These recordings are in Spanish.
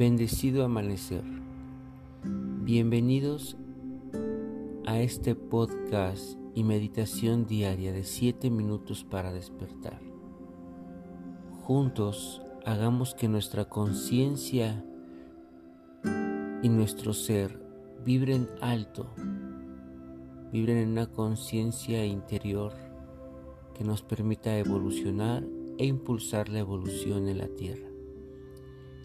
Bendecido amanecer. Bienvenidos a este podcast y meditación diaria de 7 minutos para despertar. Juntos hagamos que nuestra conciencia y nuestro ser vibren alto, vibren en una conciencia interior que nos permita evolucionar e impulsar la evolución en la Tierra.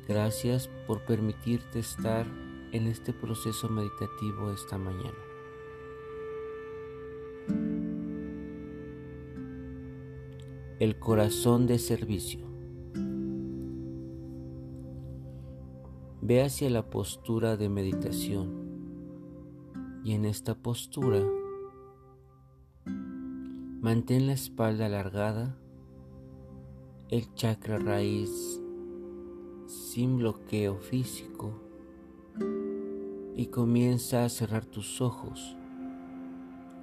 Gracias por permitirte estar en este proceso meditativo esta mañana. El corazón de servicio. Ve hacia la postura de meditación y en esta postura mantén la espalda alargada, el chakra raíz sin bloqueo físico y comienza a cerrar tus ojos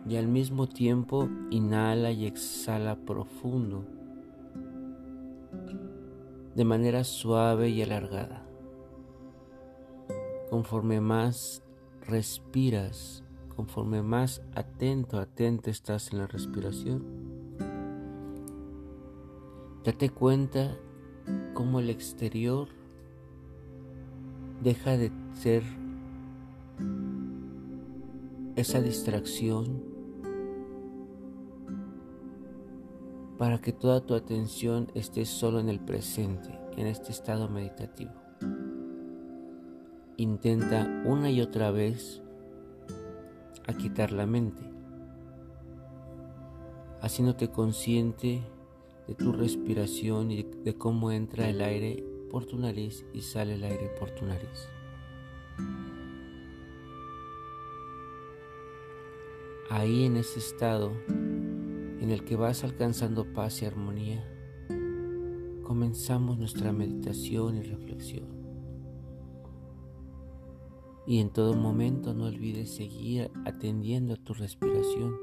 y al mismo tiempo inhala y exhala profundo de manera suave y alargada. Conforme más respiras, conforme más atento, atento estás en la respiración, date cuenta cómo el exterior deja de ser esa distracción para que toda tu atención esté solo en el presente, en este estado meditativo. Intenta una y otra vez a quitar la mente, haciéndote consciente de tu respiración y de cómo entra el aire por tu nariz y sale el aire por tu nariz. Ahí en ese estado en el que vas alcanzando paz y armonía, comenzamos nuestra meditación y reflexión. Y en todo momento no olvides seguir atendiendo a tu respiración.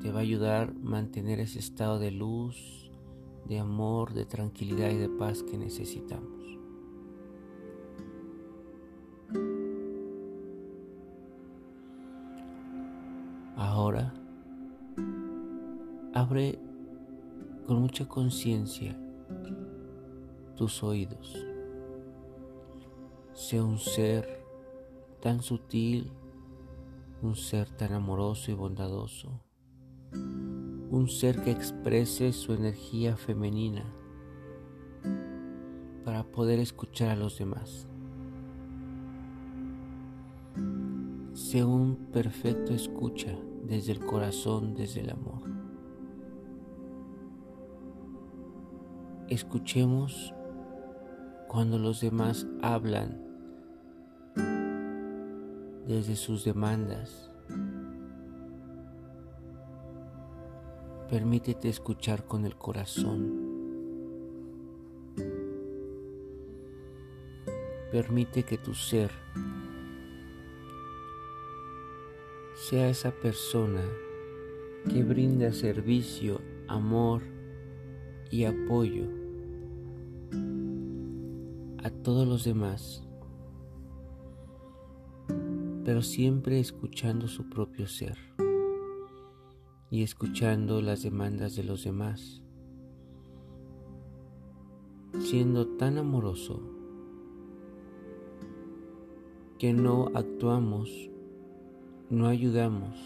Te va a ayudar a mantener ese estado de luz, de amor, de tranquilidad y de paz que necesitamos. Ahora, abre con mucha conciencia tus oídos. Sea un ser tan sutil, un ser tan amoroso y bondadoso un ser que exprese su energía femenina para poder escuchar a los demás. Sea un perfecto escucha desde el corazón, desde el amor. Escuchemos cuando los demás hablan desde sus demandas, Permítete escuchar con el corazón. Permite que tu ser sea esa persona que brinda servicio, amor y apoyo a todos los demás, pero siempre escuchando su propio ser y escuchando las demandas de los demás, siendo tan amoroso que no actuamos, no ayudamos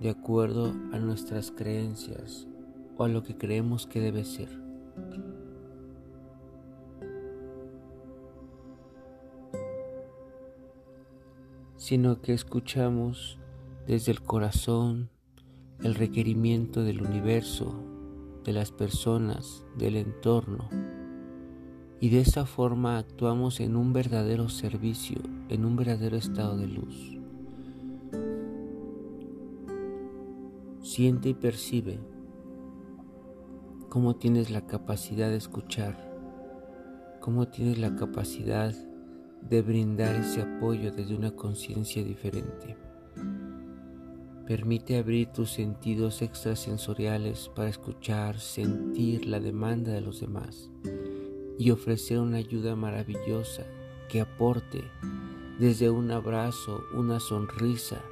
de acuerdo a nuestras creencias o a lo que creemos que debe ser. sino que escuchamos desde el corazón el requerimiento del universo, de las personas, del entorno. Y de esa forma actuamos en un verdadero servicio, en un verdadero estado de luz. Siente y percibe cómo tienes la capacidad de escuchar, cómo tienes la capacidad de brindar ese apoyo desde una conciencia diferente. Permite abrir tus sentidos extrasensoriales para escuchar, sentir la demanda de los demás y ofrecer una ayuda maravillosa que aporte desde un abrazo, una sonrisa,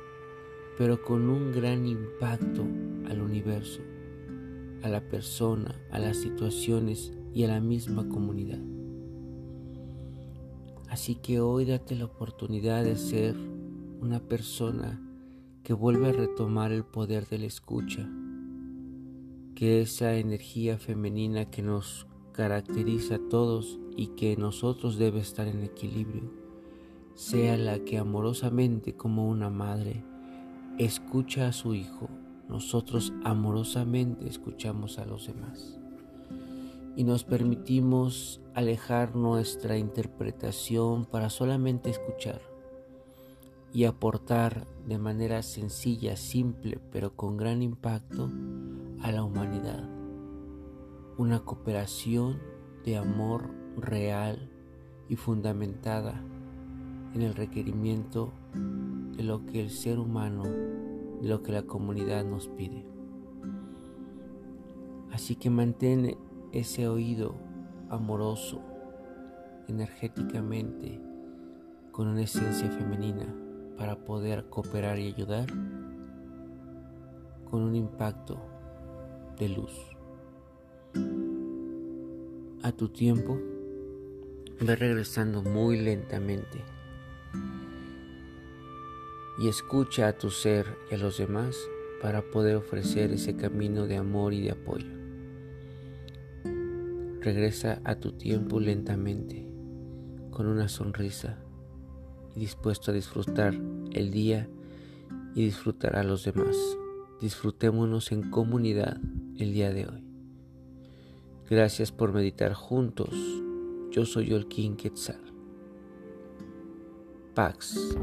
pero con un gran impacto al universo, a la persona, a las situaciones y a la misma comunidad. Así que hoy date la oportunidad de ser una persona que vuelve a retomar el poder de la escucha, que esa energía femenina que nos caracteriza a todos y que nosotros debe estar en equilibrio, sea la que amorosamente como una madre escucha a su hijo, nosotros amorosamente escuchamos a los demás. Y nos permitimos alejar nuestra interpretación para solamente escuchar y aportar de manera sencilla, simple, pero con gran impacto a la humanidad. Una cooperación de amor real y fundamentada en el requerimiento de lo que el ser humano, de lo que la comunidad nos pide. Así que mantén ese oído amoroso, energéticamente, con una esencia femenina para poder cooperar y ayudar con un impacto de luz. A tu tiempo, ve regresando muy lentamente y escucha a tu ser y a los demás para poder ofrecer ese camino de amor y de apoyo. Regresa a tu tiempo lentamente, con una sonrisa dispuesto a disfrutar el día y disfrutar a los demás. Disfrutémonos en comunidad el día de hoy. Gracias por meditar juntos. Yo soy King Quetzal. Pax.